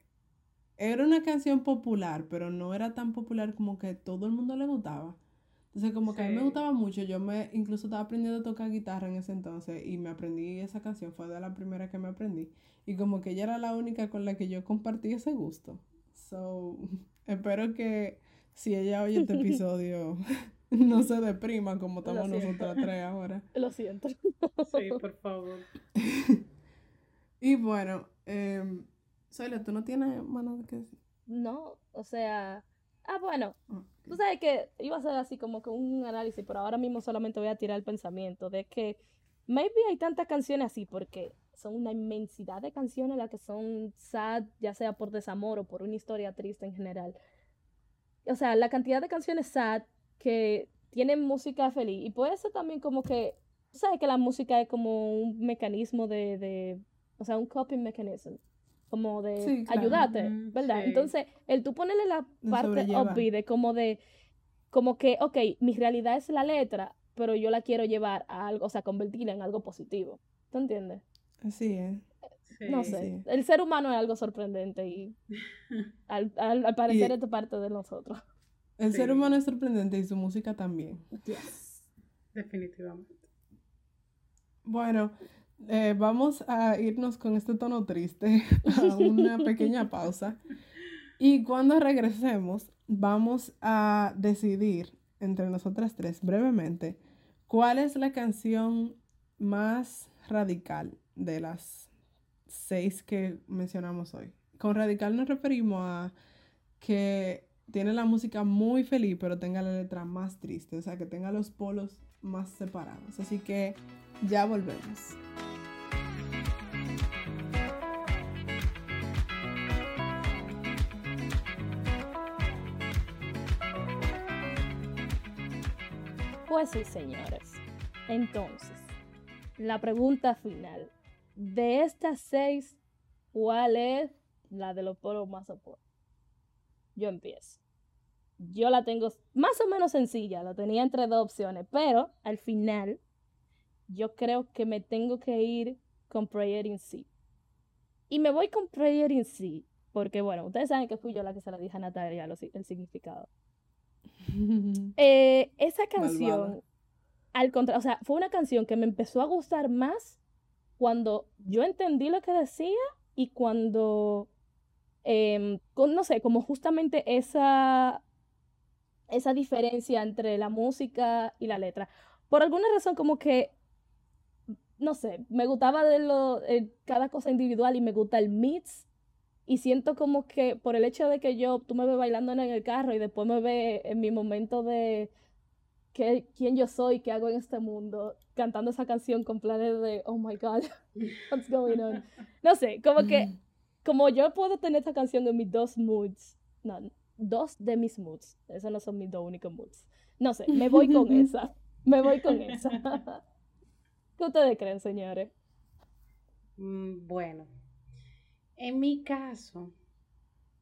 S1: era una canción popular, pero no era tan popular como que todo el mundo le gustaba. Entonces, como que a mí me gustaba mucho, yo me incluso estaba aprendiendo a tocar guitarra en ese entonces y me aprendí esa canción, fue de la primera que me aprendí. Y como que ella era la única con la que yo compartí ese gusto. So, espero que si ella oye este episodio no se deprima como estamos
S3: siento.
S1: nosotras tres ahora.
S3: Lo siento.
S2: Sí, por favor.
S1: Y bueno, eh, Zoila, ¿tú no tienes más nada que decir?
S3: No, o sea, ah, bueno, Tú sabes que iba a ser así como que un análisis, pero ahora mismo solamente voy a tirar el pensamiento de que maybe hay tantas canciones así porque son una inmensidad de canciones las que son sad, ya sea por desamor o por una historia triste en general. O sea, la cantidad de canciones sad que tienen música feliz y puede ser también como que, tú sabes que la música es como un mecanismo de, de o sea, un coping mechanism, como de
S1: Sí, claro.
S3: ayudarte,
S2: Ujú,
S3: ¿verdad?
S2: sí.
S3: Entonces, el tú ponerle la parte upbeat de como de, como que, ok, mi realidad es la letra, pero yo la quiero llevar a algo, o sea, convertirla en algo positivo. ¿Tú entiendes?
S1: Así es.
S3: No
S2: Sí.
S3: sé.
S1: Sí.
S3: El ser humano es algo sorprendente y al, al, al parecer es parte de nosotros.
S1: El ser humano es sorprendente y su música también.
S2: Definitivamente.
S1: Bueno, eh, vamos a irnos con este tono triste a una pequeña pausa. Y cuando regresemos, vamos a decidir entre nosotras tres brevemente ¿Cuál es la canción más radical de las seis que mencionamos hoy? Con radical nos referimos a que tiene la música muy feliz, pero tenga la letra más triste, o sea, que tenga los polos más separados. Así que ya volvemos.
S3: Pues sí, señores. Entonces, la pregunta final. De estas seis, ¿cuál es la de los polos más opuestos? Yo empiezo. Yo la tengo más o menos sencilla, la tenía entre dos opciones, pero al final yo creo que me tengo que ir con Prayer in Sea. Y me voy con Prayer in Sea, porque bueno, ustedes saben que fui yo la que se la dije a Natalia el significado. Eh, esa canción,
S1: Malvada.
S3: al contrario, o sea, fue una canción que me empezó a gustar más cuando yo entendí lo que decía y cuando, em, con- no sé, como justamente esa, esa diferencia entre la música y la letra. Por alguna razón, como que, no sé, me gustaba de lo, eh, cada cosa individual y me gusta el mix. Y siento como que por el hecho de que yo, tú me ves bailando en el carro y después me ves en mi momento de qué, quién yo soy, qué hago en este mundo, cantando esa canción con planes de, oh my God, what's going on. No sé, como que, como yo puedo tener esta canción en mis dos moods, no, dos de mis moods, esos no son mis dos únicos moods. No sé, me voy con esa, me voy con esa. ¿Qué ustedes creen, señores?
S2: Mm, Bueno, en mi caso,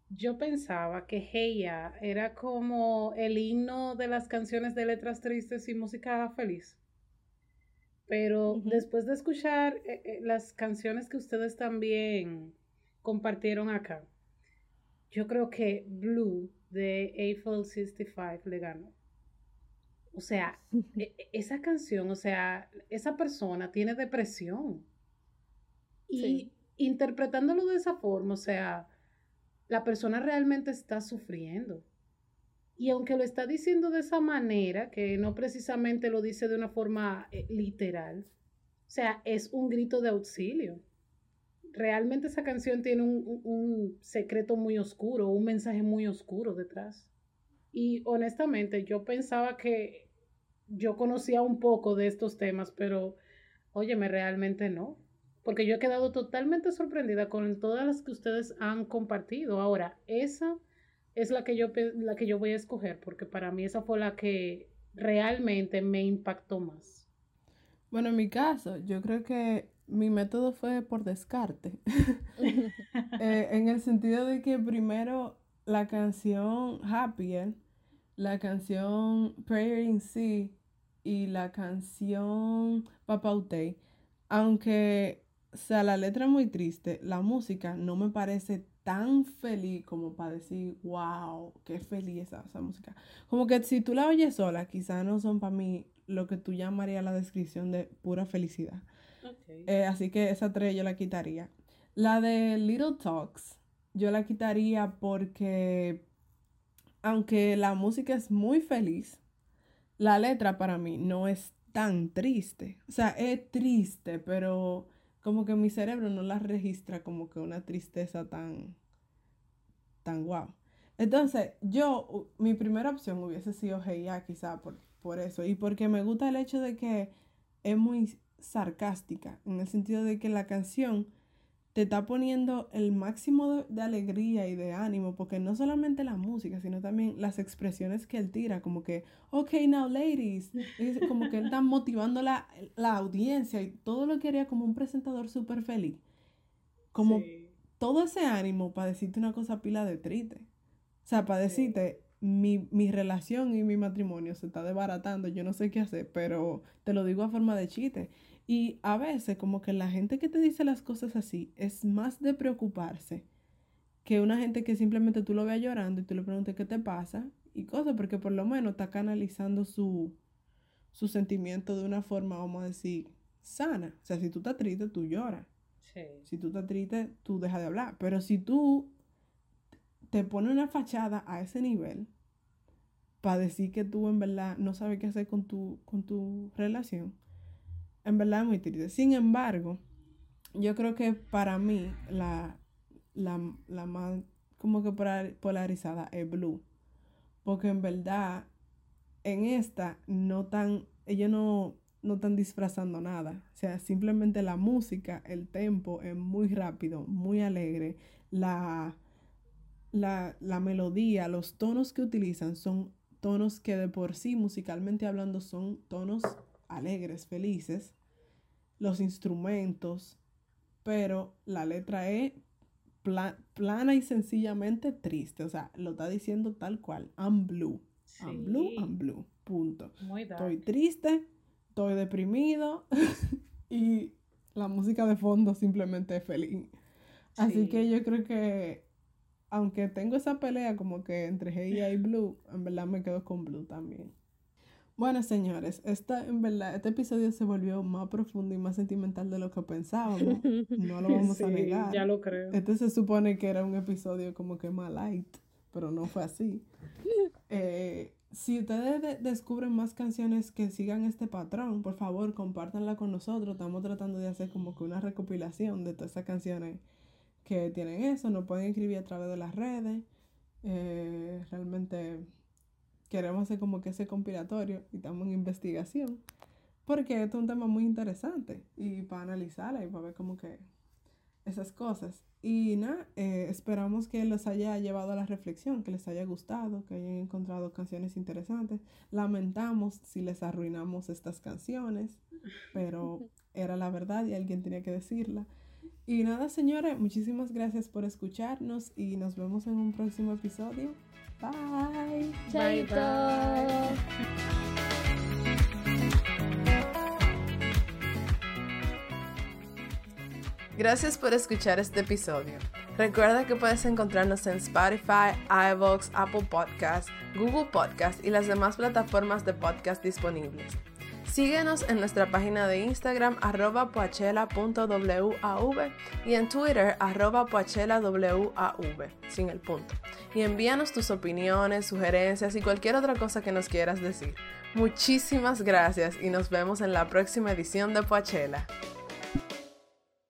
S2: yo pensaba que Hey Ya era como el himno de las canciones de letras tristes y música feliz. Pero después de escuchar eh, eh, las canciones que ustedes también compartieron acá, yo creo que Blue de Eiffel 65 le ganó. O sea, e- e- esa canción, o sea, esa persona tiene depresión. Y
S3: Sí.
S2: Interpretándolo de esa forma, o sea, la persona realmente está sufriendo. Y aunque lo está diciendo de esa manera, que no precisamente lo dice de una forma eh, literal, o sea, es un grito de auxilio. Realmente esa canción tiene un, un- un secreto muy oscuro, un mensaje muy oscuro detrás. Y honestamente, yo pensaba que yo conocía un poco de estos temas, pero óyeme, realmente no. Porque yo he quedado totalmente sorprendida con todas las que ustedes han compartido. Ahora, esa es la que yo, la que yo voy a escoger, porque para mí esa fue la que realmente me impactó más.
S1: Bueno, en mi caso, yo creo que mi método fue por descarte. Eh, en el sentido de que primero la canción Happier, la canción Prayer in Sea y la canción Papautei, aunque sea la letra muy triste, la música no me parece tan feliz como para decir, wow, qué feliz esa, esa música. Como que si tú la oyes sola, quizá no son para mí lo que tú llamarías la descripción de pura felicidad. Eh, así que esa tres yo la quitaría. La de Little Talks, yo la quitaría porque aunque la música es muy feliz, la letra para mí no es tan triste. O sea, es triste, pero como que mi cerebro no la registra como que una tristeza tan, tan guau. Entonces, yo, mi primera opción hubiese sido Hey Ya, quizá por, por eso. Y porque me gusta el hecho de que es muy sarcástica, en el sentido de que la canción te está poniendo el máximo de, de alegría y de ánimo, porque no solamente la música, sino también las expresiones que él tira, como que, ok, now ladies, es como que él está motivando la, la audiencia y todo lo que haría como un presentador súper feliz, como
S2: Sí.
S1: todo ese ánimo para decirte una cosa pila de triste. O sea, para decirte, mi, mi relación y mi matrimonio se está desbaratando, yo no sé qué hacer, pero te lo digo a forma de chiste. Y a veces como que la gente que te dice las cosas así es más de preocuparse que una gente que simplemente tú lo veas llorando y tú le preguntes qué te pasa y cosas, porque por lo menos está canalizando su, su sentimiento de una forma, vamos a decir, sana. O sea, si tú estás triste, tú lloras.
S2: Sí.
S1: Si tú estás triste, tú dejas de hablar. Pero si tú te pones una fachada a ese nivel, para decir que tú en verdad no sabes qué hacer con tu, con tu relación, en verdad es muy triste. Sin embargo, yo creo que para mí la, la, la más como que polar- polarizada es Blue. Porque en verdad, en esta no están, ellos no, no están disfrazando nada. O sea, simplemente la música, el tempo es muy rápido, muy alegre. La, la, la melodía, los tonos que utilizan son tonos que de por sí, musicalmente hablando, son tonos alegres, felices. Los instrumentos, pero la letra es pla- plana y sencillamente triste. O sea, lo está diciendo tal cual. I'm blue. I'm blue. I'm blue. Punto.
S2: Muy.
S1: Estoy triste, estoy deprimido y la música de fondo simplemente es feliz. Así
S2: Sí.
S1: que yo creo que, aunque tengo esa pelea como que entre Heia y Blue, en verdad me quedo con Blue también. Bueno, señores, esta, en verdad, este episodio se volvió más profundo y más sentimental de lo que pensábamos. No lo vamos a negar.
S2: Ya lo creo.
S1: Este se supone que era un episodio como que más light, pero no fue así. Eh, si ustedes de- descubren más canciones que sigan este patrón, por favor, compártanla con nosotros. Estamos tratando de hacer como que una recopilación de todas esas canciones que tienen eso. Nos pueden escribir a través de las redes. Eh, realmente queremos hacer como que ese compilatorio y estamos en investigación. Porque esto es un tema muy interesante y para analizarla y para ver como que esas cosas. Y nada, eh, esperamos que los haya llevado a la reflexión, que les haya gustado, que hayan encontrado canciones interesantes. Lamentamos si les arruinamos estas canciones, pero era la verdad y alguien tenía que decirla. Y nada, señores, muchísimas gracias por escucharnos y nos vemos en un próximo episodio. Bye.
S3: Chaito.
S2: bye.
S1: Gracias por escuchar este episodio. Recuerda que puedes encontrarnos en Spotify, iVoox, Apple Podcasts, Google Podcasts y las demás plataformas de podcast disponibles. Síguenos en nuestra página de Instagram arroba poachela.wav y en Twitter arroba poachelawav sin el punto. Y envíanos tus opiniones, sugerencias y cualquier otra cosa que nos quieras decir. Muchísimas gracias y nos vemos en la próxima edición de Poachela.